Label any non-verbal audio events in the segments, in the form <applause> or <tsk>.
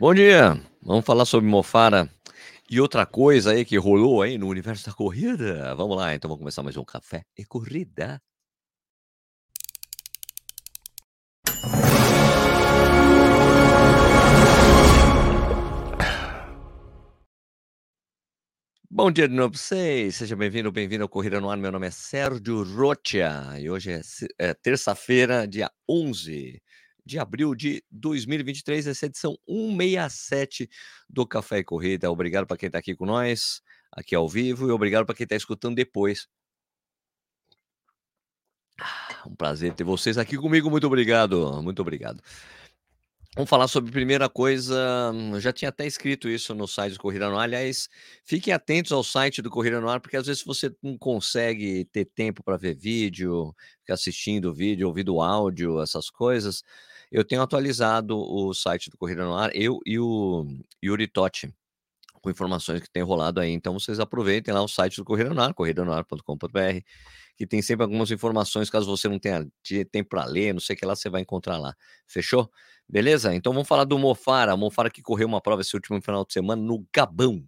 Bom dia. Vamos falar sobre Mofara e outra coisa aí que rolou aí no universo da corrida. Vamos lá, então vamos começar mais um café e corrida. Bom dia de novo pra vocês, seja bem-vindo, bem-vindo ao Corrida no Ar. Meu nome é Sérgio Rocha e hoje é, é terça-feira, dia 11 de abril de 2023, essa edição 167 do Café e Corrida. Obrigado para quem está aqui com nós, aqui ao vivo, e obrigado para quem está escutando depois. Ah, Um prazer ter vocês aqui comigo, muito obrigado, muito obrigado. Vamos falar sobre primeira coisa. Eu já tinha até escrito isso no site do Corrida no Ar. Aliás, fiquem atentos ao site do Corrida no Ar, porque às vezes você não consegue ter tempo para ver vídeo, ficar assistindo vídeo, ouvindo áudio, essas coisas. Eu tenho atualizado o site do Corrida no Ar, eu e o Yuri Totti, com informações que tem rolado aí. Então vocês aproveitem lá o site do Corrida no Ar, corridanoar.com.br, que tem sempre algumas informações, caso você não tenha tempo para ler, não sei o que lá, você vai encontrar lá. Fechou? Beleza? Então vamos falar do Mofara. Mofara que correu uma prova esse último final de semana no Gabão.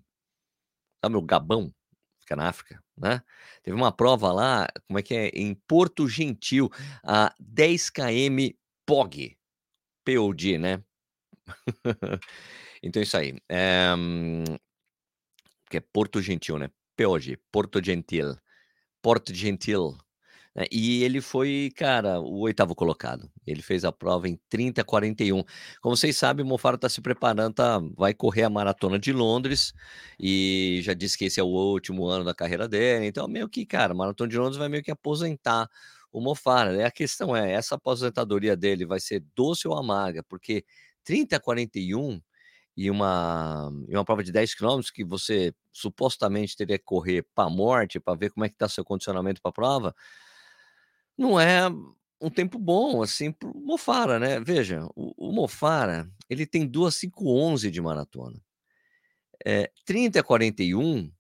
Sabe o Gabão? Fica na África, né? Teve uma prova lá, como é que é? Em Porto Gentil, a 10 km POG. POD, né? <laughs> então é isso aí. É, que é Porto Gentil, né? POG, Porto Gentil. Porto Gentil. né? E ele foi, cara, o oitavo colocado. Ele fez a prova em 30 41. Como vocês sabem, o Mofara está se preparando, tá, vai correr a maratona de Londres e já disse que esse é o último ano da carreira dele. Então, meio que, cara, a maratona de Londres vai meio que aposentar o Mofara. Né? A questão é: essa aposentadoria dele vai ser doce ou amarga? Porque 30 41 e uma, e uma prova de 10 quilômetros que você supostamente teria que correr para a morte para ver como é que está seu condicionamento para a prova, não é um tempo bom assim para o Mofara, né? Veja, o, o Mofara ele tem 2:5:11 de maratona. É, 30 41,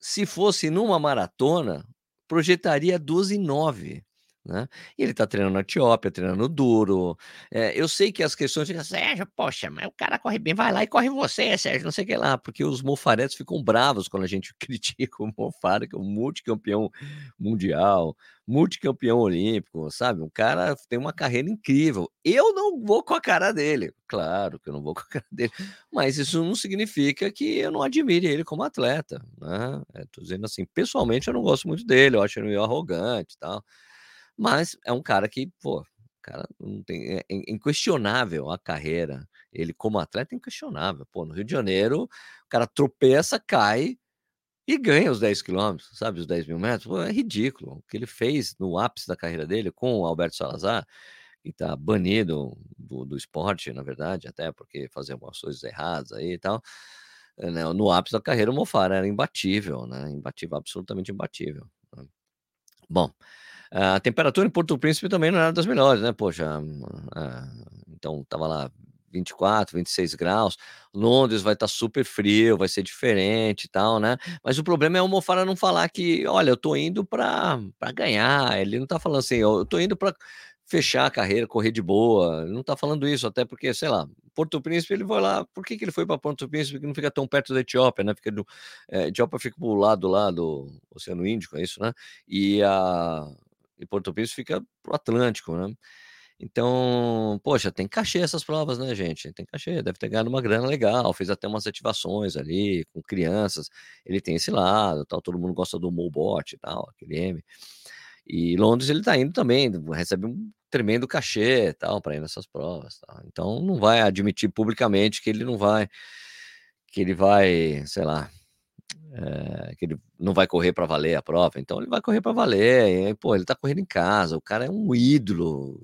se fosse numa maratona, projetaria 12:09. Né? E ele está treinando na Etiópia, treinando duro. É, eu sei que as questões ficam, Sérgio, poxa, mas o cara corre bem, vai lá e corre você, Sérgio, não sei o que lá, porque os mofaretos ficam bravos quando a gente <laughs> critica o Mofara, que é um multicampeão mundial, multicampeão olímpico, sabe? Um cara tem uma carreira incrível. Eu não vou com a cara dele, claro que eu não vou <laughs> com a cara dele, mas isso não significa que eu não admire ele como atleta, né? Estou dizendo assim, pessoalmente eu não gosto muito dele, eu acho ele meio arrogante e tal. Mas é um cara que, pô, cara não tem, é, é inquestionável a carreira. Ele, como atleta, é inquestionável. Pô, no Rio de Janeiro, o cara tropeça, cai e ganha os 10 quilômetros, sabe? Os 10 mil metros. Pô, é ridículo. O que ele fez no ápice da carreira dele com o Alberto Salazar, que tá banido do, do esporte, na verdade, até porque fazia algumas coisas erradas aí e tal. né, No ápice da carreira, o Mofara era imbatível, né? Imbatível, absolutamente imbatível. Bom, a temperatura em Porto Príncipe também não era das melhores, né? Poxa, ah, então tava lá 24, 26 graus. Londres vai estar super frio, vai ser diferente e tal, né? Mas o problema é o Mofara não falar que, olha, eu tô indo para ganhar. Ele não tá falando assim, eu tô indo para fechar a carreira, correr de boa. Ele não tá falando isso, até porque, sei lá, Porto Príncipe, ele vai lá. Por que, que ele foi para Porto Príncipe que não fica tão perto da Etiópia, né? Fica do, é, Etiópia fica pro lado lá do Oceano Índico, é isso, né? E a e Porto Príncipe fica pro Atlântico, né? Então, poxa, tem cachê essas provas, né, gente? Tem cachê, deve ter ganhado uma grana legal, fez até umas ativações ali com crianças. Ele tem esse lado, tal, todo mundo gosta do Mobot e tal, aquele M. E Londres ele tá indo também, recebe um tremendo cachê, tal, para ir nessas provas, tal. Então não vai admitir publicamente que ele não vai que ele vai, sei lá, eh, que ele não vai correr para valer a prova, então ele vai correr para valer, e pô, ele tá correndo em casa, o cara é um ídolo,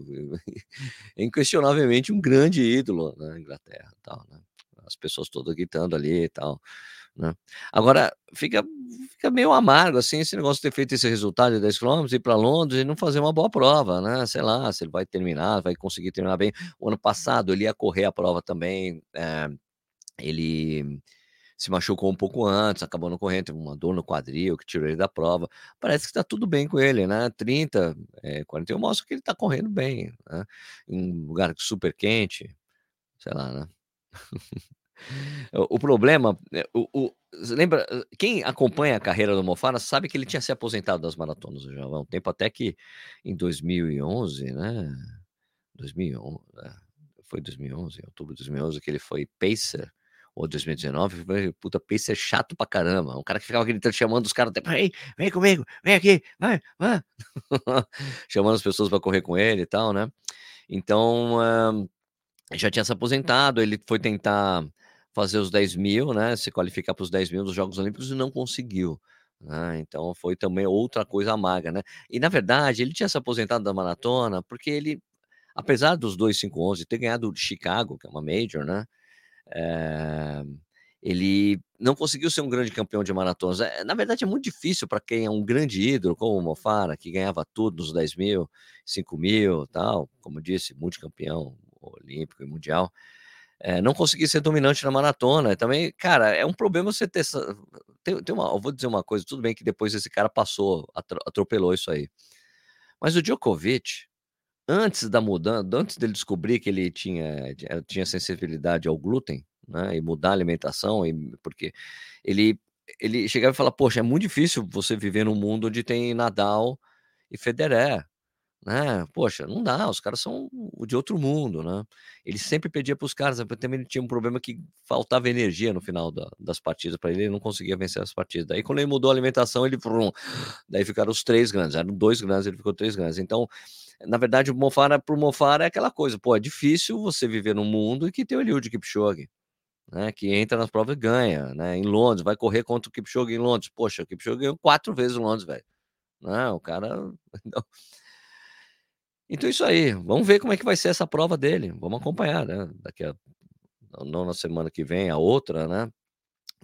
é <laughs> inquestionavelmente um grande ídolo na Inglaterra, tal, né? As pessoas todas gritando ali e tal, né? Agora fica fica meio amargo assim esse negócio de ter feito esse resultado de 10 quilômetros, ir para Londres e não fazer uma boa prova, né? Sei lá, se ele vai terminar, vai conseguir terminar bem. O ano passado ele ia correr a prova também, eh, ele se machucou um pouco antes, acabou não correndo, teve uma dor no quadril que tirou ele da prova. Parece que tá tudo bem com ele, né? 30, eh, 41 mostra que ele tá correndo bem, né? Em um lugar super quente, sei lá, né? <laughs> O problema, eh, o o lembra quem acompanha a carreira do Mo Farah sabe que ele tinha se aposentado das maratonas já há um tempo, até que em 2011, né, 2011, é, foi 2011, outubro de 2011 que ele foi pacer, ou 2019, foi puta pacer chato pra caramba, um cara que ficava gritando, chamando os caras, "Vem, vem comigo, vem aqui, vai, vai", <laughs> chamando as pessoas pra correr com ele e tal, né. Então, hã, já tinha se aposentado, ele foi tentar fazer os 10.000, né, se qualificar para os 10.000 dos Jogos Olímpicos e não conseguiu, né, então foi também outra coisa amarga, né. E na verdade ele tinha se aposentado da maratona, porque ele, apesar dos 2:5:11 ter ganhado Chicago, que é uma major, né, eh, ele não conseguiu ser um grande campeão de maratonas. Eh, na verdade é muito difícil para quem é um grande ídolo, como o Mo Farah, que ganhava tudo nos 10.000, 5.000, tal, como disse, multicampeão olímpico e mundial, eh, não conseguir ser dominante na maratona, também, cara, é um problema você ter tem tem uma eu vou dizer uma coisa, tudo bem que depois esse cara passou, atro atropelou isso aí. Mas o Djokovic, antes da mudança antes dele descobrir que ele tinha tinha sensibilidade ao glúten, né, e mudar a alimentação, e porque ele ele chegava e falava: "Poxa, é muito difícil você viver num mundo onde tem Nadal e Federer, né, poxa, não dá, os caras são de outro mundo, né". Ele sempre pedia para os caras, também ele tinha um problema que faltava energia no final da das partidas para ele, ele não conseguia vencer as partidas. Daí quando ele mudou a alimentação, ele vrum, daí ficaram os 3 grandes, eram 2 grandes, ele ficou 3 grandes. Então, na verdade o Mo Farah para o Mo Farah é aquela coisa, pô, é difícil você viver num mundo em que tem o Eliud Kipchoge, né, que entra nas provas e ganha, né, em Londres, vai correr contra o Kipchoge em Londres, poxa, o Kipchoge ganhou 4 vezes em Londres, velho, né, o cara <laughs> então então isso aí, vamos ver como é que vai ser essa prova dele, vamos acompanhar, né, daqui a não na semana que vem, a outra, né,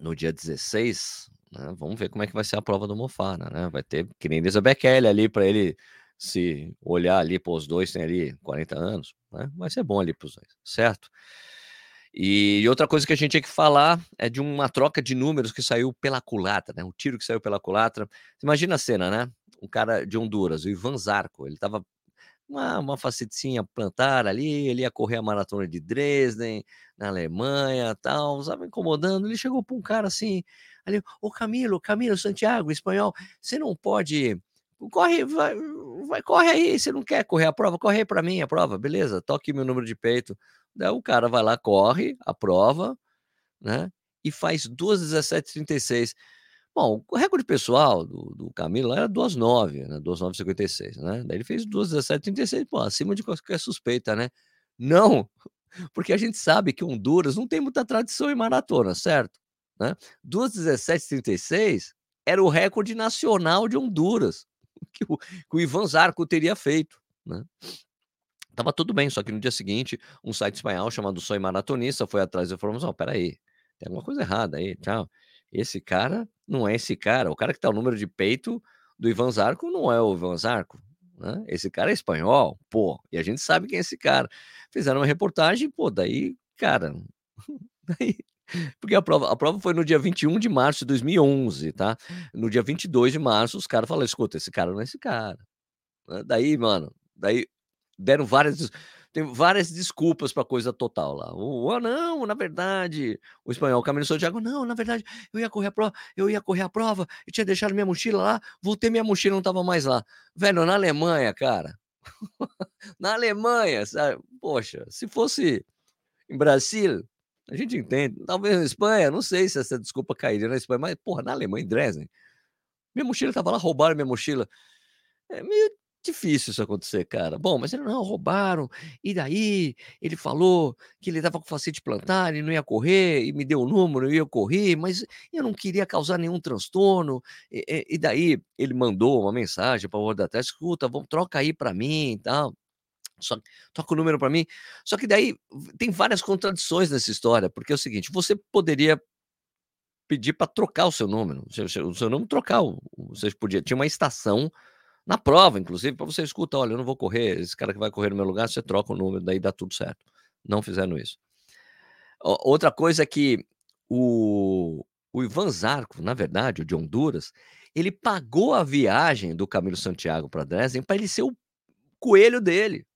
no dia 16, né, vamos ver como é que vai ser a prova do Mo Farah, né, vai ter que nem Bekele ali para ele se olhar ali, pô, os 2 têm ali 40 anos, né, vai ser bom ali para os 2, certo? E outra coisa que a gente tinha que falar é de uma troca de números que saiu pela culatra, né, um tiro que saiu pela culatra. Imagina a cena, né, um cara de Honduras, o Ivan Zarco, ele estava uma uma facetinha plantar ali, ele ia correr a maratona de Dresden, na Alemanha, tal, estava incomodando, ele chegou para um cara assim, ali: "Ô Camilo, Camilo Santiago", espanhol, "você não pode corre, vai vai corre aí, você não quer correr a prova? Corre aí para mim a prova, beleza, toca aqui meu número de peito". Daí o cara vai lá, corre a prova, né, e faz 2:17:36. Bom, o recorde pessoal do do Camilo era 2:09, né, 2:09:56, né, daí ele fez 2:17:36, pô, acima de qualquer suspeita, né. Não, <laughs> porque a gente sabe que Honduras não tem muita tradição em maratona, certo? Né, 2:17:36 era o recorde nacional de Honduras, <laughs> que o que o Ivan Zarco teria feito, né. Estava tudo bem, só que no dia seguinte, um site espanhol chamado Soy Maratonista foi atrás da informação: "Espera aí, tem alguma coisa errada aí, tal, esse cara não é esse cara, o cara que está o número de peito do Ivan Zarco não é o Ivan Zarco, né, esse cara é espanhol, pô, e a gente sabe quem é esse cara". Fizeram uma reportagem, pô, daí, cara, <laughs> daí porque a prova a prova foi no dia 21 de março de 2011, tá. No dia 22 de março os caras falaram: "Escuta, esse cara não é esse cara". Né, daí, mano, daí deram várias tem várias desculpas para coisa total lá. O "Ah, não, na verdade", o espanhol Camilo Santiago: "Não, na verdade, eu ia correr a prova eu ia correr a prova, eu tinha deixado minha mochila lá, voltei minha mochila não estava mais lá". Velho, na Alemanha, cara, <laughs> na Alemanha, sabe, poxa, se fosse em Brasil, a gente entende, talvez na Espanha, não sei se essa desculpa cairia na Espanha, mas porra, na Alemanha, em Dresden, minha mochila estava lá, roubaram minha mochila. É meio difícil isso acontecer, cara. Bom, mas ele: "Não, roubaram, e daí, ele falou que ele estava com fascite plantar e não ia correr, e me deu o número e eu corri, mas eu não queria causar nenhum transtorno, e e e daí ele mandou uma mensagem para o outro atrás: "Escuta, vamos troca aí para mim e tal, só troca o número para mim". Só que daí tem várias contradições nessa história, porque é o seguinte, você poderia pedir para trocar o seu número, o seu o seu número trocar você podia tinha uma estação na prova, inclusive, para você: "Escuta, olha, eu não vou correr, esse cara que vai correr no meu lugar, você troca o número, daí dá tudo certo". Não fizeram isso. Outra coisa é que o o Ivan Zarco, na verdade, o de Honduras, ele pagou a viagem do Camilo Santiago para Dresden para ele ser o coelho dele.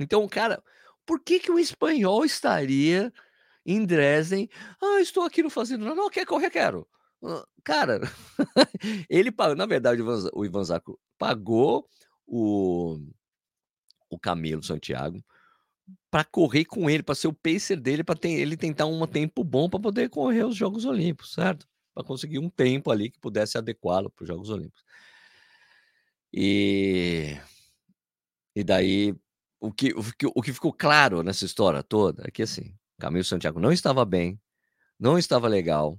Então cara Por que que o espanhol estaria em Dresden? "Ah, estou aqui não fazendo nada. Não, quer correr? Quero". Cara, <laughs> ele pa na verdade, o Ivan Za o Ivan Zarco pagou o o Camilo Santiago pra correr com ele, pra ser o pacer dele, ten ele tentar um tempo bom pra poder correr os Jogos Olímpicos, certo? Pra conseguir um tempo ali que pudesse adequá-lo para os Jogos Olímpicos. E e daí, o que o que o que ficou claro nessa história toda é que, assim, Camilo Santiago não estava bem, não estava legal,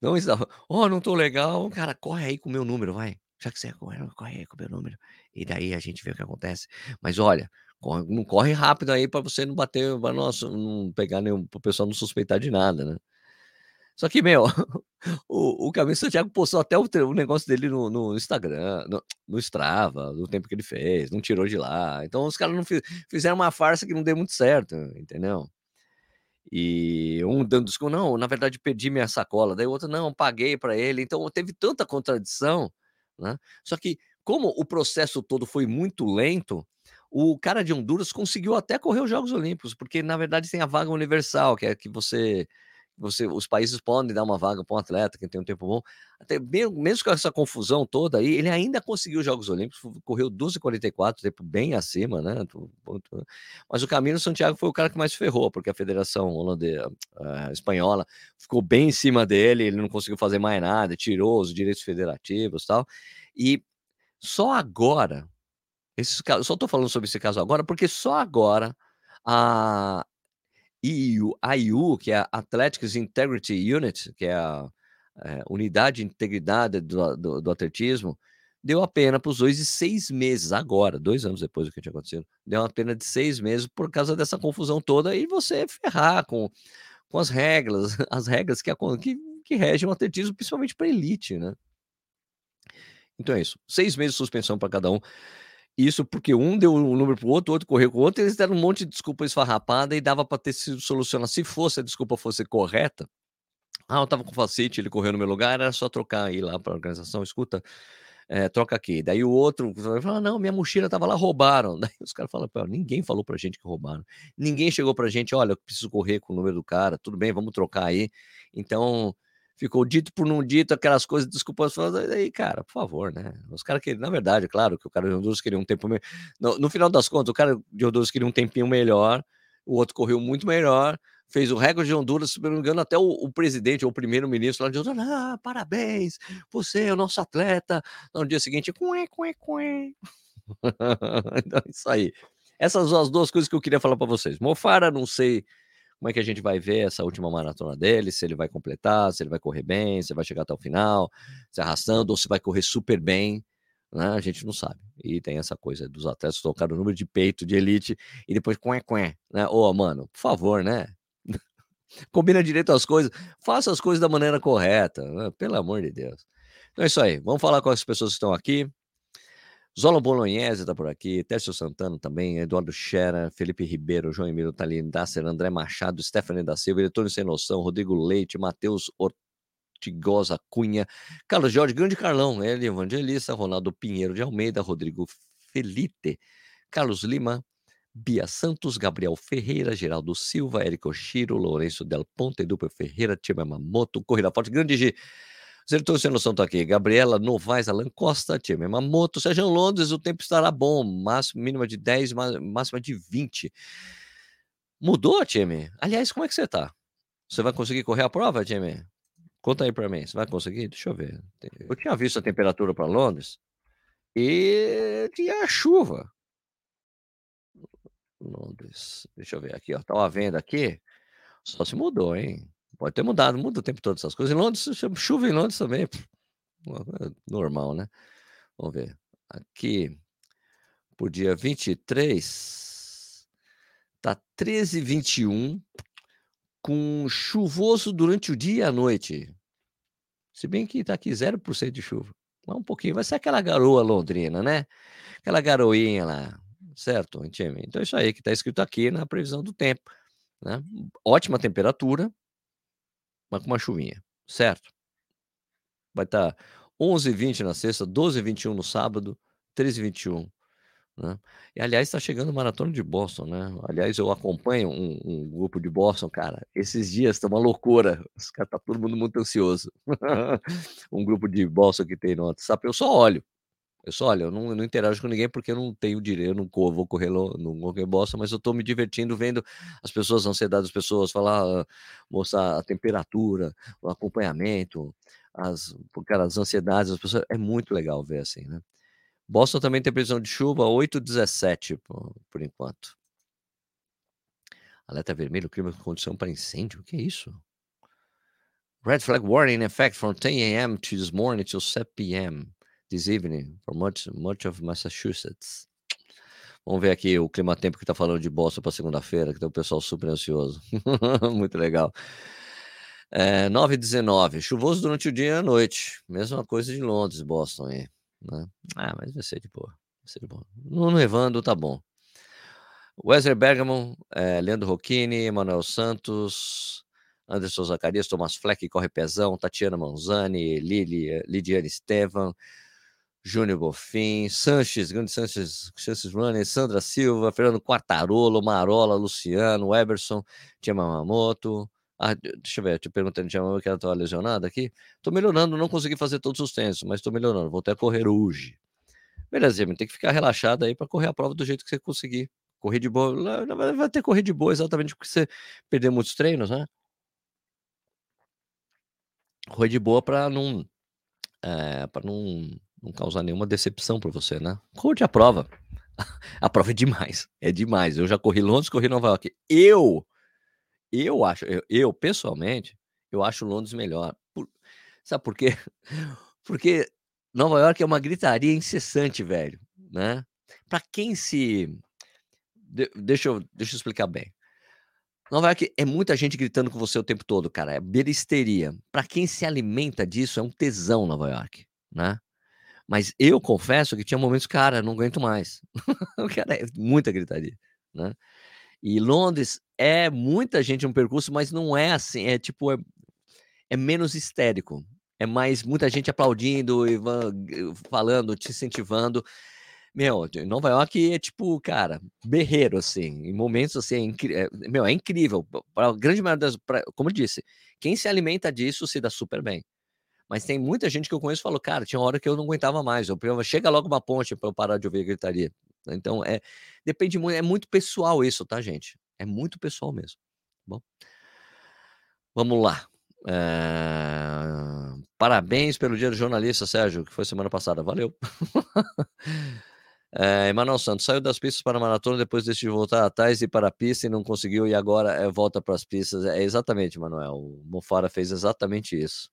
não estava: "Ó, não tô legal". "Cara, corre aí com o meu número, vai. Já que você é corre corre aí com o meu número, e daí a gente vê o que acontece. Mas olha, corre não corre rápido aí pra você não bater pra nossa não pegar nenhum para o pessoal não suspeitar de nada, né". Só que, meu, <laughs> o o Camilo Santiago postou até o o negócio dele no no Instagram, no no Strava, do tempo que ele fez, não tirou de lá. Então os caras não fi fizeram uma farsa que não deu muito certo, entendeu? E um dando desculpa: "Não, na verdade perdi minha sacola", daí o outro: "Não, paguei pra ele". Então teve tanta contradição, né. Só que como o processo todo foi muito lento, o cara de Honduras conseguiu até correr os Jogos Olímpicos, porque na verdade tem a vaga universal, que é que você você os países podem dar uma vaga pra um atleta que tem um tempo bom. Até me mesmo com essa confusão toda aí, ele ainda conseguiu os Jogos Olímpicos, correu 12:44, tempo bem acima, né, mas o Camilo Santiago foi o cara que mais ferrou, porque a federação holande eh, espanhola ficou bem em cima dele, ele não conseguiu fazer mais nada, tirou os direitos federativos, tal. E só agora, esses só tô falando sobre esse caso agora, porque só agora a IU que é a Athletics Integrity Unit, que é a, eh, unidade de integridade do do do atletismo, deu a pena para os 2 de 6 meses, agora, 2 anos depois do que tinha acontecido. Deu uma pena de 6 meses por causa dessa confusão toda e você ferrar com com as regras, <laughs> as regras que que que regem o atletismo, principalmente pra elite, né. Então é isso, 6 meses de suspensão pra cada um. Isso porque um deu o número para o outro, outro correu com o outro, eles deram um monte de desculpa esfarrapada e dava pra ter sido solucionado se fosse a desculpa fosse correta: "Ah, eu estava com fascite, ele correu no meu lugar", era só trocar, ir lá pra organização: "Escuta, eh, troca aqui". Daí o outro vai falar: "Não, minha mochila estava lá, roubaram". <laughs> Daí os caras falam: "Pô, ninguém falou pra gente que roubaram. Ninguém chegou pra gente: 'Olha, eu preciso correr com o número do cara'. Tudo bem, vamos trocar aí". Então, ficou dito por não dito, aquelas coisas, desculpas falsas, aí, cara, por favor, né. Os cara que na verdade, claro que o cara de Honduras queria um tempo me no no final das contas, o cara de Honduras queria um tempinho melhor, o outro correu muito melhor, fez o recorde de Honduras, se não me engano, até o o presidente ou o primeiro-ministro lá de Honduras: "Ah, parabéns, você é o nosso atleta". No dia seguinte: "Cué, cué, cué". <laughs> Então é isso aí. Essas são as 2 coisas que eu queria falar pra vocês. Mo Farah, não sei como é que a gente vai ver essa última maratona dele, se ele vai completar, se ele vai correr bem, se vai chegar até o final, se arrastando ou se vai correr super bem, né, a gente não sabe. E tem essa coisa dos atletas trocar o número de peito de elite e depois cué, cué, né. Ô, mano, por favor, né. <laughs> Combina direito as coisas, faça as coisas da maneira correta, né, pelo amor de Deus. Então é isso aí, vamos falar com as pessoas que estão aqui. Zola Bolognese tá por aqui, Tércio Santana também, Eduardo Schera, Felipe Ribeiro, João Emílio Dasser, André Machado, Stephanie da Silva, Eletônio Sem Noção, Rodrigo Leite, Matheus Ortigosa Cunha, Carlos Jorge, grande Carlão, ele, Evangelista, Ronaldo Pinheiro de Almeida, Rodrigo Felitte, Carlos Lima, Bia Santos, Gabriel Ferreira, Geraldo Silva, Érico Oshiro, Lourenço Del Ponte, Eduper Ferreira, Tima Yamamoto, Corrida Forte, grande G. Os Sem Noção estão aqui, Gabriela Novaes, Alan Costa, Tima Yamamoto, Sergião Londres, o tempo estará bom, máximo mínima de 10, ma máxima de 20. Mudou, time? Aliás, como é que você tá? Você vai conseguir correr a prova, time? Conta aí pra mim, você vai conseguir? Deixa eu ver. Eu tinha visto a temperatura pra Londres e tinha chuva. Londres, deixa eu ver aqui, ó, estava vendo aqui, só se mudou, hein. Pode ter mudado, muda o tempo todo essas coisas. Em Londres, chu chuva em Londres também, normal, né. Vamos ver, aqui, o dia 23, tá 13,21, com chuvoso durante o dia e a noite. Se bem que tá aqui 0% de chuva, mas um pouquinho, vai ser aquela garoa londrina, né, aquela garoinha lá, certo? Então é isso aí que tá escrito aqui na previsão do tempo, né. Ótima temperatura mas com uma chuvinha, certo? Vai estar 11,20 na sexta, 12,21 no sábado, 13,21 Né? E aliás, está chegando o maratona de Boston, né? Aliás, eu acompanho um, um grupo de Boston, cara. Esses dias tá uma loucura. Os caras tá todo mundo muito ansioso. <laughs> um grupo de Boston que tem no WhatsApp, eu só olho. Eu só olho, eu não, eu não interajo com ninguém porque eu não tenho direito, eu não vou correr, não vou Boston, mas eu tô me divertindo vendo as pessoas, a ansiedade das pessoas, falar, mostrar a temperatura, o acompanhamento, as, cara, as ansiedades das pessoas. É muito legal ver assim, né? Boston também tem previsão de chuva, 8,17 por, por enquanto. Alerta vermelho, clima com condição para incêndio. O que é isso? Red flag warning in effect from 10 a.m. to this morning till 7 p.m. this evening for much, much of Massachusetts. Vamos ver aqui o clima tempo que está falando de Boston para segunda-feira, que tem o pessoal super ansioso. <laughs> Muito legal. É, 9 19 chuvoso durante o dia e a noite. Mesma coisa de Londres, Boston aí. Né? Ah, mas vai ser de boa. Vai ser de boa. No nevando, tá bom. Wesley Bergamo, é, Leandro Rocchini, Emanuel Santos, Anderson Zacarias, Thomas Fleck, Corre Pezão, Tatiana Manzani, Lili, Lidiane Estevam, Júnior Bofim, Sanches, Grande Sanches, Sanches Runner, Sandra Silva, Fernando Quartarolo, Marola, Luciano, Eberson, Tia Mamamoto, ah, deixa eu ver, te perguntando, uma que ela estava lesionada aqui. Tô melhorando, não consegui fazer todos os treinos, mas tô melhorando, vou até correr hoje. Beleza, tem que ficar relaxado aí para correr a prova do jeito que você conseguir. Correr de boa, vai ter correr de boa exatamente porque você perdeu muitos treinos, né? Correr de boa para não, é, para não, não causar nenhuma decepção para você, né? Corre a prova. <laughs> A prova é demais, é demais. Eu já corri Londres, corri Nova York. Eu eu acho, eu, eu, pessoalmente, eu acho Londres melhor. Por, sabe por quê? <laughs> Porque Nova York é uma gritaria incessante, velho, né? Para quem se de, deixa eu deixa eu explicar bem. Nova York é muita gente gritando com você o tempo todo, cara. É beristeria. Para quem se alimenta disso, é um tesão Nova York, né? Mas eu confesso que tinha momentos, cara, não aguento mais. <laughs> cara, é muita gritaria, né? E Londres é muita gente no percurso, mas não é assim, é tipo, é, é menos histérico. É mais muita gente aplaudindo e falando, te incentivando. Meu, Nova York é tipo, cara, berreiro, assim, em momentos assim, é, é, meu, é incrível. Para a grande maioria das. Pra, como eu disse, quem se alimenta disso se dá super bem. Mas tem muita gente que eu conheço que falou, cara, tinha hora que eu não aguentava mais. Eu, chega logo uma ponte para eu parar de ouvir a gritaria. Então, é, depende muito, é muito pessoal isso, tá, gente? É muito pessoal mesmo. Tá bom, vamos lá. É... Parabéns pelo dia do jornalista, Sérgio, que foi semana passada. Valeu. é, <laughs> Emanuel Santos saiu das pistas para a maratona, depois decidiu voltar atrás e para a pista e não conseguiu, e agora é, volta para as pistas. É exatamente, Manuel. O Mofara fez exatamente isso.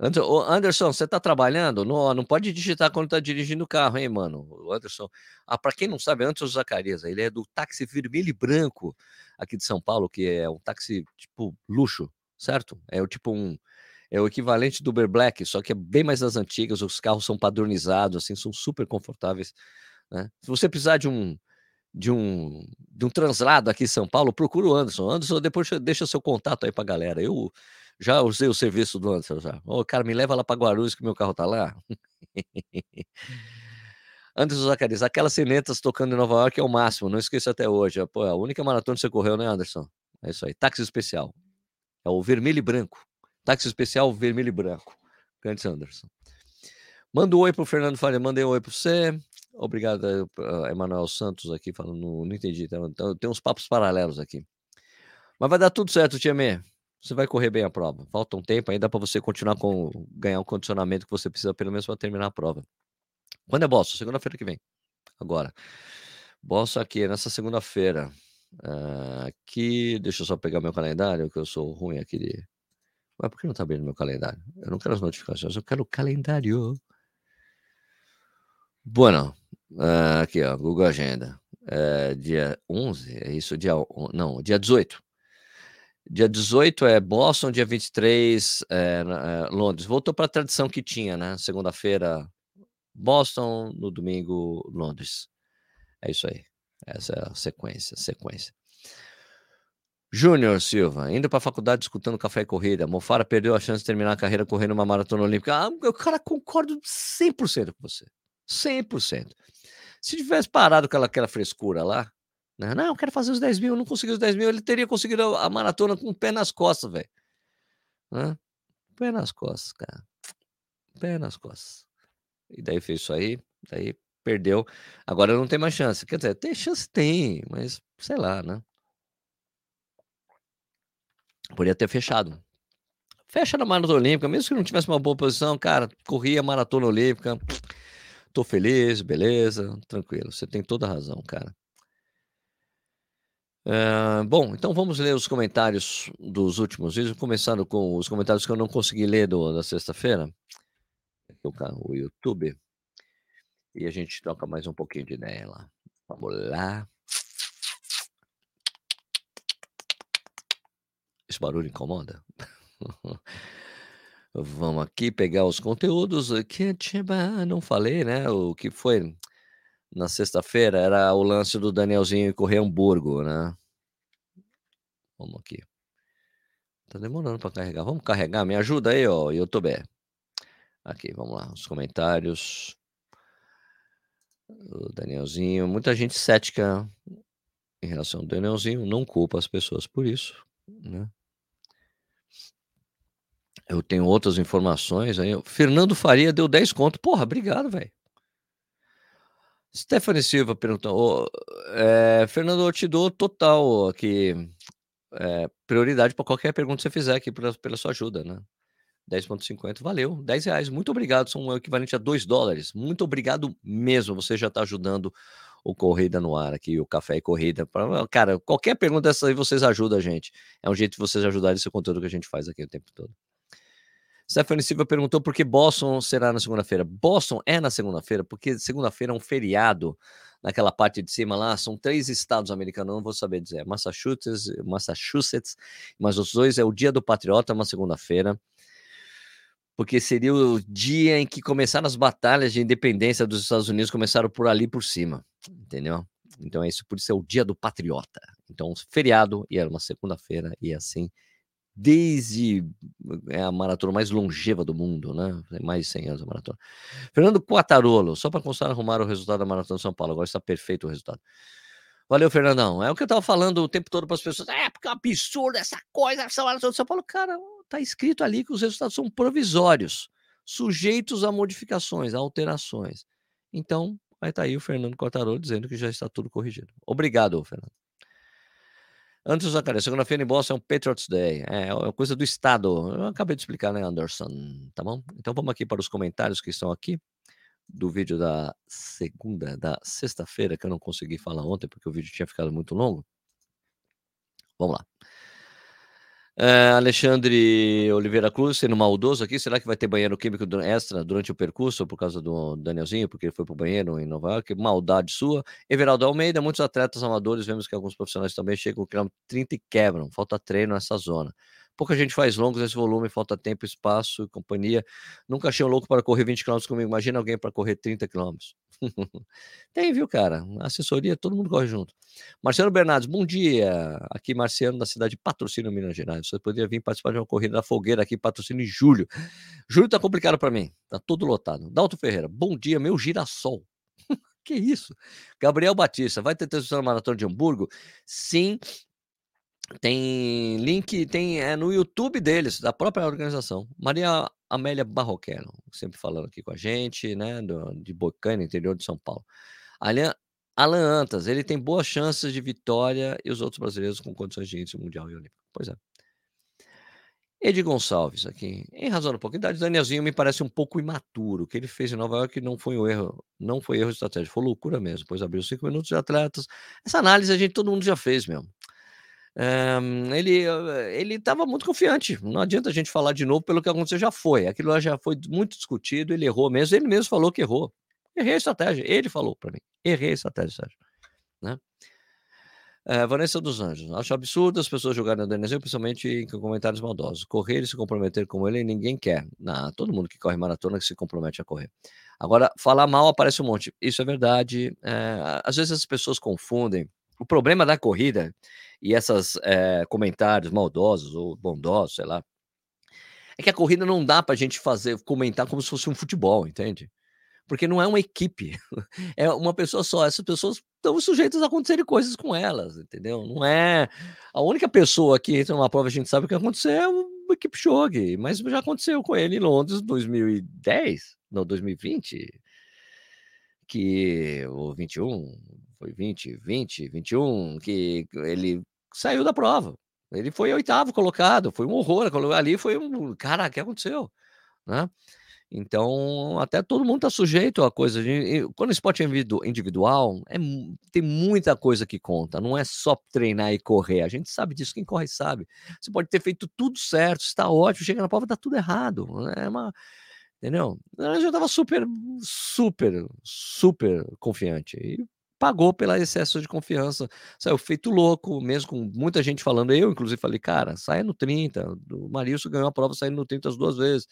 Anderson, você está trabalhando? Não, não pode digitar quando está dirigindo o carro, hein, mano? O Anderson. Ah, para quem não sabe, Anderson Zacarias, ele é do táxi vermelho e branco aqui de São Paulo, que é um táxi tipo luxo, certo? É o tipo um. É o equivalente do Uber Black, só que é bem mais das antigas, os carros são padronizados, assim, são super confortáveis. Né? Se você precisar de um, de um, de um translado aqui em São Paulo, procura o Anderson. Anderson, depois deixa seu contato aí para a galera. Eu já usei o serviço do Anderson já. Ô, cara, me leva lá para Guarulhos que meu carro tá lá. <laughs> Anderson Zacarias, aquelas cinetas tocando em Nova York é o máximo, não esqueça até hoje. Pô, a única maratona que você correu, né, Anderson? É isso aí. Táxi especial. É o vermelho e branco. Táxi especial vermelho e branco. Grande Anderson. Manda um oi pro Fernando Faria, mandei um oi pro você. Obrigado, uh, Emanuel Santos aqui falando, não entendi. Tá? Então, tem uns papos paralelos aqui. Mas vai dar tudo certo, Tia Mê você vai correr bem a prova. Falta um tempo ainda para você continuar com ganhar o condicionamento que você precisa pelo menos para terminar a prova. Quando é Boston? Segunda-feira que vem. Agora. Boston aqui nessa segunda-feira. Uh, aqui, deixa eu só pegar meu calendário, que eu sou ruim aqui de. Mas por que não tá abrindo meu calendário? Eu não quero as notificações, eu quero o calendário. Bueno, uh, aqui ó, Google Agenda. Uh, dia 11, é isso? Dia, não, dia 18. Dia 18 é Boston, dia 23 é, é Londres. Voltou para a tradição que tinha, né? Segunda-feira, Boston, no domingo, Londres. É isso aí. Essa é a sequência, sequência. Júnior Silva, indo para a faculdade escutando café e corrida. Mofara perdeu a chance de terminar a carreira correndo uma maratona olímpica. Ah, eu, cara, concordo 100% com você. 100%. Se tivesse parado com aquela, aquela frescura lá, né? Não, eu quero fazer os 10 mil, não consegui os 10 mil, ele teria conseguido a maratona com o pé nas costas, velho. Né? Pé nas costas, cara. Pé nas costas. E daí fez isso aí, daí perdeu. Agora não tem mais chance. Quer dizer, tem chance, tem, mas sei lá, né? Poderia ter fechado. Fecha na maratona olímpica, mesmo que não tivesse uma boa posição, cara, corria a maratona olímpica. Tô feliz, beleza, tranquilo. Você tem toda a razão, cara. Uh, bom, então vamos ler os comentários dos últimos vídeos, começando com os comentários que eu não consegui ler do, da sexta-feira. O YouTube. E a gente troca mais um pouquinho de ideia lá. Vamos lá. Esse barulho incomoda? <laughs> Vamos aqui pegar os conteúdos. Que não falei, né? O que foi na sexta-feira era o lance do Danielzinho correr Hamburgo, né? Vamos aqui. Tá demorando para carregar. Vamos carregar. Me ajuda aí, ó, YouTube. Aqui, vamos lá. Os comentários. O Danielzinho. Muita gente cética em relação ao Danielzinho. Não culpa as pessoas por isso, né? Eu tenho outras informações aí. Fernando Faria deu 10 conto. Porra, obrigado, velho. Stephanie Silva perguntou: oh, é, Fernando, eu te dou total aqui é, prioridade para qualquer pergunta que você fizer aqui pela, pela sua ajuda, né? 10,50, valeu, 10 reais, muito obrigado, são o equivalente a 2 dólares, muito obrigado mesmo, você já está ajudando o Corrida no ar aqui, o Café e Corrida, pra, cara, qualquer pergunta dessa aí vocês ajudam a gente, é um jeito de vocês ajudarem esse conteúdo que a gente faz aqui o tempo todo. Stephanie Silva perguntou por que Boston será na segunda-feira. Boston é na segunda-feira, porque segunda-feira é um feriado naquela parte de cima lá. São três estados americanos, não vou saber dizer. Massachusetts, Massachusetts, mas os dois é o dia do patriota, uma segunda-feira. Porque seria o dia em que começaram as batalhas de independência dos Estados Unidos, começaram por ali por cima, entendeu? Então é isso, por isso é o dia do patriota. Então, feriado, e era uma segunda-feira, e assim desde é a maratona mais longeva do mundo, né? Tem mais de 100 anos a maratona. Fernando Quatarolo, só para constar, arrumar o resultado da maratona de São Paulo. Agora está perfeito o resultado. Valeu, Fernandão. É o que eu estava falando o tempo todo para as pessoas. É, porque é um absurdo essa coisa, essa maratona de São Paulo. Cara, tá escrito ali que os resultados são provisórios, sujeitos a modificações, a alterações. Então, vai estar tá aí o Fernando Quatarolo dizendo que já está tudo corrigido. Obrigado, Fernando. Antes, Zacarias, segunda-feira em Boston é um Patriots Day. É, é coisa do Estado. Eu acabei de explicar, né, Anderson? Tá bom? Então vamos aqui para os comentários que estão aqui do vídeo da segunda, da sexta-feira, que eu não consegui falar ontem porque o vídeo tinha ficado muito longo. Vamos lá. É, Alexandre Oliveira Cruz, sendo maldoso aqui, será que vai ter banheiro químico extra durante o percurso por causa do Danielzinho, porque ele foi para o banheiro em Nova York? Maldade sua. Everaldo Almeida, muitos atletas amadores, vemos que alguns profissionais também chegam no quilômetro 30 e quebram. Falta treino nessa zona. Pouca gente faz longos nesse volume, falta tempo, espaço e companhia. Nunca achei um louco para correr 20 km comigo. Imagina alguém para correr 30 km. <laughs> Tem, viu, cara? Assessoria, todo mundo corre junto. Marciano Bernardes, bom dia. Aqui, Marciano, da cidade de Patrocínio, Minas Gerais. Você poderia vir participar de uma corrida da fogueira aqui, patrocínio em julho. Julho tá complicado para mim, tá todo lotado. Dalto Ferreira, bom dia, meu girassol. <laughs> que isso? Gabriel Batista, vai ter transmissão na Maratona de Hamburgo? Sim, tem link, tem é no YouTube deles, da própria organização. Maria Amélia Barroquero, sempre falando aqui com a gente, né, do, de Bocaina, interior de São Paulo. Alan, Alan Antas, ele tem boas chances de vitória e os outros brasileiros com condições de índice mundial e olímpico. Pois é. Edi Gonçalves aqui, em razão da pouca idade, Danielzinho me parece um pouco imaturo. O que ele fez em Nova York não foi um erro, não foi erro estratégico, foi loucura mesmo, pois abriu cinco minutos de atletas. Essa análise a gente todo mundo já fez mesmo. Um, ele ele estava muito confiante. Não adianta a gente falar de novo pelo que aconteceu, já foi. Aquilo lá já foi muito discutido, ele errou mesmo. Ele mesmo falou que errou. Errei a estratégia. Ele falou para mim. Errei a estratégia, Sérgio. Né? É, Vanessa dos Anjos. Acho absurdo as pessoas jogarem no DNZ, principalmente com comentários maldosos. Correr e se comprometer com ele, ninguém quer. Não, todo mundo que corre maratona que se compromete a correr. Agora, falar mal aparece um monte. Isso é verdade. É, às vezes as pessoas confundem. O problema da corrida e esses é, comentários maldosos ou bondosos, sei lá, é que a corrida não dá para a gente fazer comentar como se fosse um futebol, entende? porque não é uma equipe, <laughs> é uma pessoa só. Essas pessoas estão sujeitas a acontecerem coisas com elas, entendeu? Não é a única pessoa que entra numa prova, a gente sabe o que aconteceu, é o Kipchoge, mas já aconteceu com ele em Londres 2010, não, 2020, que o 21, foi 20, 20, 21, que ele saiu da prova. Ele foi oitavo colocado, foi um horror. Ali foi um. Cara, o que aconteceu? Né? Então, até todo mundo está sujeito a coisa. Quando o esporte é individual, é, tem muita coisa que conta. Não é só treinar e correr. A gente sabe disso, quem corre sabe. Você pode ter feito tudo certo, está ótimo, chega na prova, está tudo errado. É uma. Entendeu? Eu estava super, super, super confiante. E pagou pelo excesso de confiança. Saiu feito louco, mesmo com muita gente falando. Eu, inclusive, falei, cara, saia no 30. O Marilson ganhou a prova saindo no 30 as duas vezes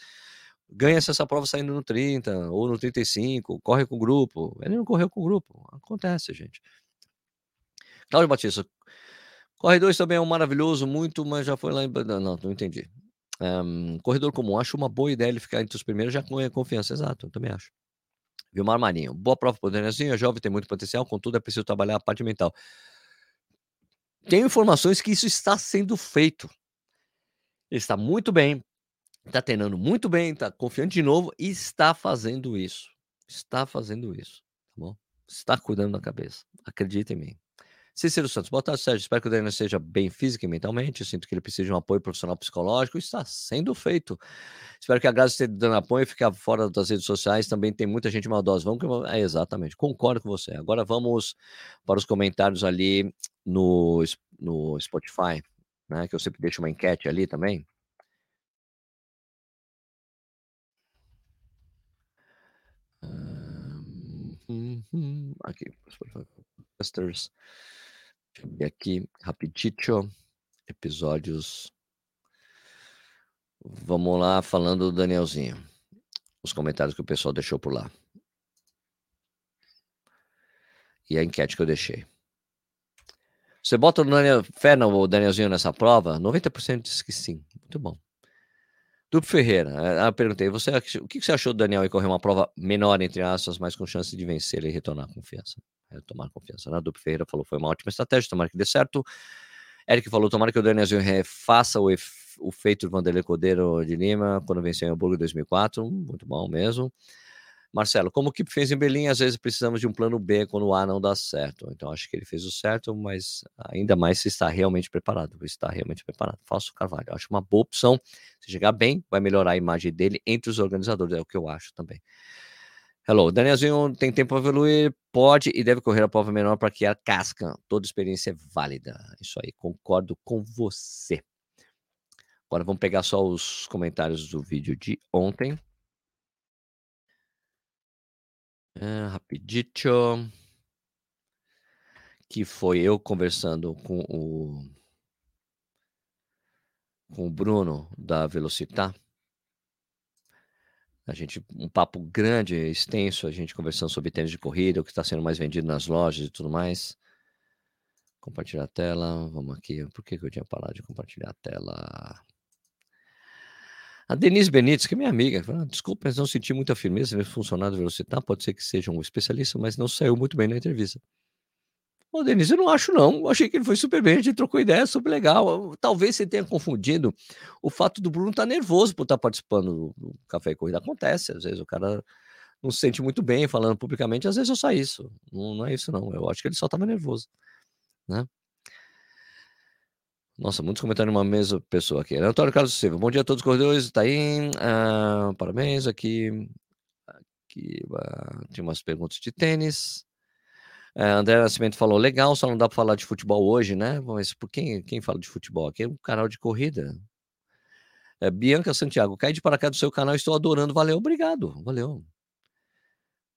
ganha-se essa prova saindo no 30 ou no 35, corre com o grupo. Ele não correu com o grupo. Acontece, gente. Cláudio Batista. Corredores também é um maravilhoso, muito, mas já foi lá em. Não, não entendi. Um, corredor comum, acho uma boa ideia ele ficar entre os primeiros, já com confiança. Exato, eu também acho. Vilmar Marinho. Boa prova para o Danielzinho, é jovem, tem muito potencial, contudo é preciso trabalhar a parte mental. Tenho informações que isso está sendo feito. Ele está muito bem, Está treinando muito bem, está confiante de novo e está fazendo isso. Está fazendo isso, tá bom? Está cuidando da cabeça. Acredita em mim. Cícero Santos, boa tarde, Sérgio. Espero que o Daniel esteja bem física e mentalmente. Eu sinto que ele precisa de um apoio profissional psicológico. Está sendo feito. Espero que a Graça esteja dando apoio e ficar fora das redes sociais. Também tem muita gente maldosa. Vamos que... É, exatamente. Concordo com você. Agora vamos para os comentários ali no, no Spotify, né? Que eu sempre deixo uma enquete ali também. Uhum. Aqui, Podcasters. Deixa eu ver aqui, rapidinho. Episódios. Vamos lá, falando do Danielzinho. Os comentários que o pessoal deixou por lá. E a enquete que eu deixei. Você bota o Daniel, fé no Danielzinho nessa prova? 90% diz que sim. Muito bom. Duplo Ferreira, eu perguntei, você, o que você achou do Daniel em correr uma prova menor, entre aspas, mas com chance de vencer e retornar a confiança? Retomar confiança. Né? Duplo Ferreira falou foi uma ótima estratégia, tomara que dê certo. Eric falou, tomara que o Danielzinho refaça o, o feito do Vanderlei Cordeiro de Lima quando venceu em Hamburgo em 2004, muito bom mesmo. Marcelo, como o Kip fez em Berlim, às vezes precisamos de um plano B quando o A não dá certo. Então acho que ele fez o certo, mas ainda mais se está realmente preparado. Está realmente preparado. Falso Carvalho, acho uma boa opção. Se chegar bem, vai melhorar a imagem dele entre os organizadores, é o que eu acho também. Hello, Danielzinho tem tempo para evoluir, pode e deve correr a prova menor para criar casca. Toda experiência é válida. Isso aí, concordo com você. Agora vamos pegar só os comentários do vídeo de ontem. É. Que foi eu conversando com o com o Bruno da Velocitar. A gente, um papo grande, extenso, a gente conversando sobre tênis de corrida, o que está sendo mais vendido nas lojas e tudo mais. Compartilhar a tela, vamos aqui. Por que, que eu tinha parado de compartilhar a tela? A Denise Benites, que é minha amiga, falou, ah, desculpa, mas não senti muita firmeza nesse funcionário Velocitar, pode ser que seja um especialista, mas não saiu muito bem na entrevista. Ô, Denise, eu não acho não, eu achei que ele foi super bem, a gente trocou ideia, super legal. Talvez você tenha confundido o fato do Bruno estar tá nervoso por estar tá participando do Café e Corrida. Acontece, às vezes o cara não se sente muito bem falando publicamente, às vezes é só isso, não, não é isso não, eu acho que ele só estava nervoso, né? Nossa, muitos comentários numa mesma pessoa aqui. Antônio Carlos Silva, bom dia a todos os corredores, tá aí. Ah, parabéns aqui. Aqui ah, tem umas perguntas de tênis. Ah, André Nascimento falou, legal, só não dá para falar de futebol hoje, né? Mas por quem, quem fala de futebol? Aqui é um canal de corrida. É, Bianca Santiago, cai de paraquedas do seu canal, estou adorando. Valeu, obrigado. Valeu.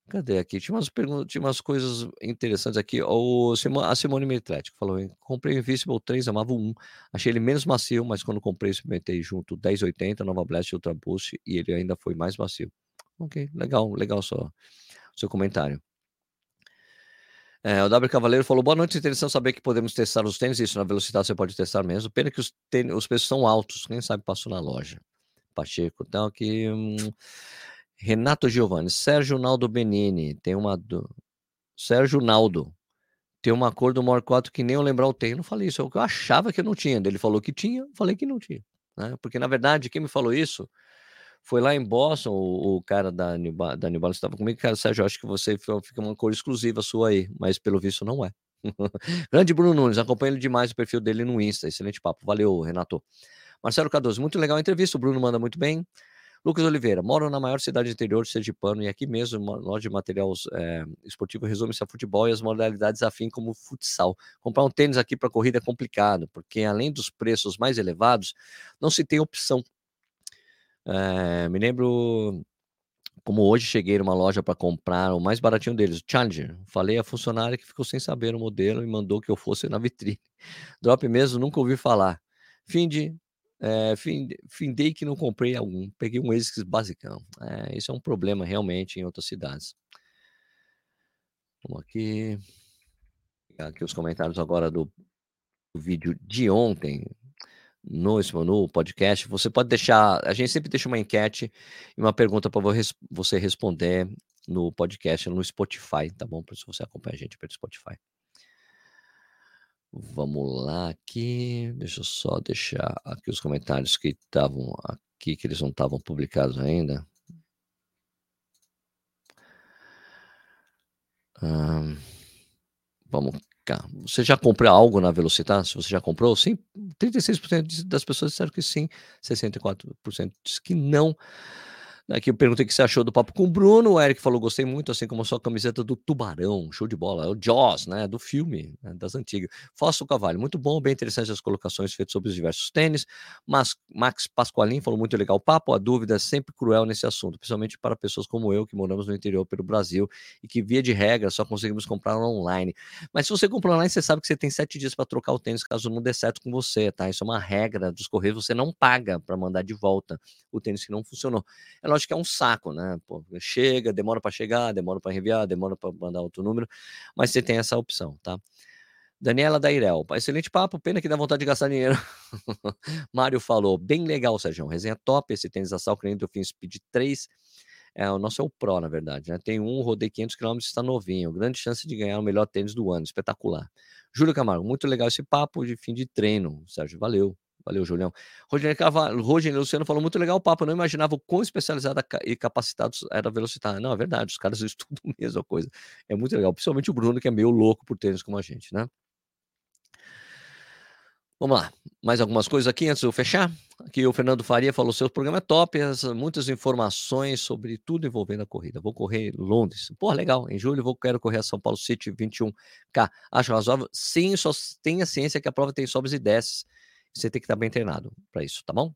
Cadê aqui? Tinha umas perguntas, tinha umas coisas interessantes aqui. O a Simone Metretti falou: comprei o Invisible 3, amava 1. Achei ele menos macio, mas quando comprei, experimentei junto 1080, Nova Blast Ultra Boost e ele ainda foi mais macio. Ok, legal, legal só seu comentário. É, o W Cavaleiro falou: boa noite, interessante saber que podemos testar os tênis. Isso na velocidade você pode testar mesmo. Pena que os, tênis, os preços são altos, quem sabe passou na loja. Pacheco, então aqui. Hum, Renato Giovanni, Sérgio Naldo Benini, tem uma do Sérgio Naldo, tem uma cor do Mor 4 que nem eu lembrar o tem. Eu não falei isso, é eu achava que eu não tinha. Ele falou que tinha, eu falei que não tinha. Né? Porque, na verdade, quem me falou isso foi lá em Boston, o, o cara da New, da estava comigo, cara, Sérgio, acho que você fica uma cor exclusiva sua aí, mas pelo visto não é. <laughs> Grande Bruno Nunes, acompanho demais o perfil dele no Insta, excelente papo, valeu, Renato. Marcelo Cardoso, muito legal a entrevista, o Bruno manda muito bem. Lucas Oliveira, moro na maior cidade interior de Sergipano e aqui mesmo, loja de material é, esportivo resume-se a futebol e as modalidades afim como futsal. Comprar um tênis aqui para corrida é complicado, porque além dos preços mais elevados, não se tem opção. É, me lembro como hoje cheguei numa loja para comprar o mais baratinho deles, o Challenger. Falei à funcionária que ficou sem saber o modelo e mandou que eu fosse na vitrine. <laughs> Drop mesmo, nunca ouvi falar. Fim de é, findei que não comprei algum, peguei um ASICS basicão. É, isso é um problema realmente em outras cidades. Vamos aqui. Aqui os comentários agora do, do vídeo de ontem no, no podcast. Você pode deixar, a gente sempre deixa uma enquete e uma pergunta para você responder no podcast, no Spotify, tá bom? Isso você acompanha a gente pelo Spotify. Vamos lá aqui, deixa eu só deixar aqui os comentários que estavam aqui, que eles não estavam publicados ainda. vamos cá. Você já comprou algo na Velocitar? Se você já comprou, sim. 36% das pessoas disseram que sim, 64% disse que não. Aqui eu perguntei o que você achou do papo com o Bruno. O Eric falou: gostei muito, assim como a sua camiseta do Tubarão, show de bola. É o Jaws, né? Do filme, né, das antigas. Fausto Cavalho, muito bom, bem interessante as colocações feitas sobre os diversos tênis. Mas Max Pasqualin falou muito legal o papo. A dúvida é sempre cruel nesse assunto, principalmente para pessoas como eu, que moramos no interior pelo Brasil e que, via de regra, só conseguimos comprar online. Mas se você comprar online, você sabe que você tem sete dias para trocar o tênis caso não dê certo com você, tá? Isso é uma regra dos Correios, você não paga para mandar de volta o tênis que não funcionou. É lógico que é um saco, né? Pô, chega, demora para chegar, demora para enviar, demora para mandar outro número, mas você tem essa opção, tá? Daniela Dairel, excelente papo, pena que dá vontade de gastar dinheiro. <laughs> Mário falou, bem legal, Sérgio, resenha top, esse tênis da Sal do Fim Speed 3, é, o nosso é o Pro, na verdade, né? Tem um, rodei 500 km, está novinho, grande chance de ganhar o melhor tênis do ano, espetacular. Júlio Camargo, muito legal esse papo de fim de treino, Sérgio, valeu. Valeu, Julião. Roger Carvalho, Roger Luciano falou muito legal o papo. Eu não imaginava o quão especializado e capacitado era a velocidade. Não, é verdade, os caras <laughs> estudam a mesma coisa. É muito legal, principalmente o Bruno, que é meio louco por tênis como a gente, né? Vamos lá, mais algumas coisas aqui antes de eu fechar. Aqui o Fernando Faria falou: seu programa é top, as, muitas informações sobre tudo envolvendo a corrida. Vou correr Londres. Pô, legal. Em julho vou quero correr a São Paulo City 21K. Acho razoável. Sim, só tenha ciência que a prova tem sobres e desces. Você tem que estar bem treinado para isso, tá bom?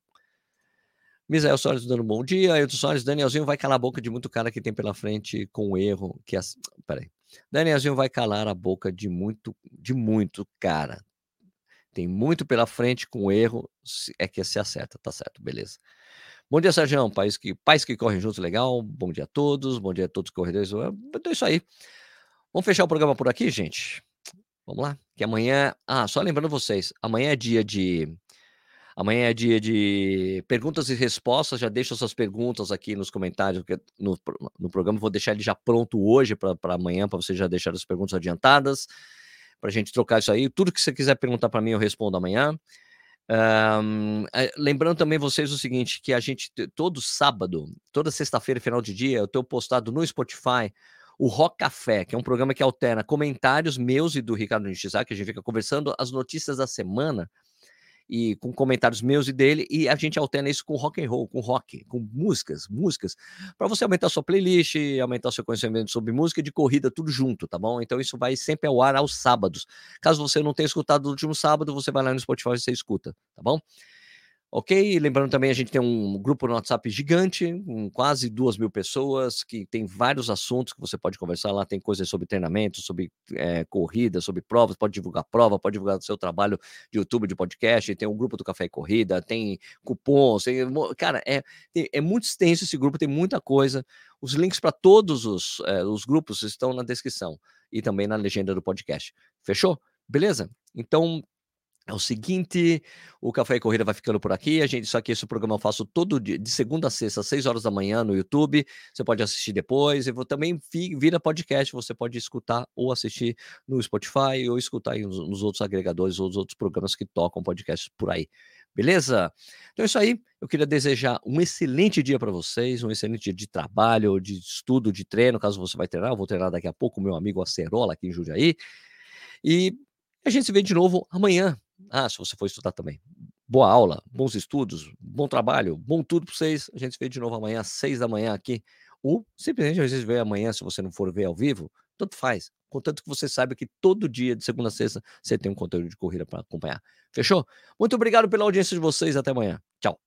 Misael Soares dando bom dia. Ailton Soares, Danielzinho vai calar a boca de muito cara que tem pela frente com erro. Que as... <tsk> Peraí. Danielzinho vai calar a boca de muito, de muito cara. Tem muito pela frente com erro. É que se acerta, tá certo, beleza. Bom dia, Sérgio. Pais que, pais que correm juntos, legal. Bom dia a todos. Bom dia a todos os corredores. É isso aí. Vamos fechar o programa por aqui, gente? Vamos lá, que amanhã. Ah, só lembrando vocês, amanhã é dia de. Amanhã é dia de perguntas e respostas. Já deixa suas perguntas aqui nos comentários no, no programa. Vou deixar ele já pronto hoje para amanhã, para você já deixar as perguntas adiantadas, para a gente trocar isso aí. Tudo que você quiser perguntar para mim, eu respondo amanhã. Um, lembrando também vocês o seguinte: que a gente, todo sábado, toda sexta-feira, final de dia, eu tenho postado no Spotify o Rock Café, que é um programa que alterna comentários meus e do Ricardo Nishizaki, que a gente fica conversando as notícias da semana e com comentários meus e dele, e a gente alterna isso com rock and roll, com rock, com músicas, músicas, para você aumentar sua playlist, aumentar seu conhecimento sobre música e de corrida, tudo junto, tá bom? Então isso vai sempre ao ar aos sábados. Caso você não tenha escutado no último sábado, você vai lá no Spotify e você escuta, tá bom? Ok? Lembrando também, a gente tem um grupo no WhatsApp gigante, com quase duas mil pessoas, que tem vários assuntos que você pode conversar lá. Tem coisas sobre treinamento, sobre é, corrida, sobre provas, pode divulgar prova, pode divulgar o seu trabalho de YouTube, de podcast. Tem um grupo do Café e Corrida, tem cupons. Tem, cara, é, é muito extenso esse grupo, tem muita coisa. Os links para todos os, é, os grupos estão na descrição e também na legenda do podcast. Fechou? Beleza? Então, É o seguinte, o Café e Corrida vai ficando por aqui. A gente, só que esse programa eu faço todo dia, de segunda a sexta, às 6 horas da manhã no YouTube. Você pode assistir depois. Eu vou também vira podcast. Você pode escutar ou assistir no Spotify ou escutar nos, nos outros agregadores ou os outros programas que tocam podcasts por aí. Beleza? Então é isso aí. Eu queria desejar um excelente dia para vocês, um excelente dia de trabalho, de estudo, de treino, caso você vai treinar. Eu vou treinar daqui a pouco meu amigo Acerola aqui em Jundiaí. E a gente se vê de novo amanhã, ah, se você for estudar também. Boa aula, bons estudos, bom trabalho, bom tudo para vocês. A gente se vê de novo amanhã às seis da manhã aqui. Ou simplesmente a gente vê amanhã, se você não for ver ao vivo, tanto faz. Contanto que você saiba que todo dia, de segunda a sexta, você tem um conteúdo de corrida para acompanhar. Fechou? Muito obrigado pela audiência de vocês. Até amanhã. Tchau.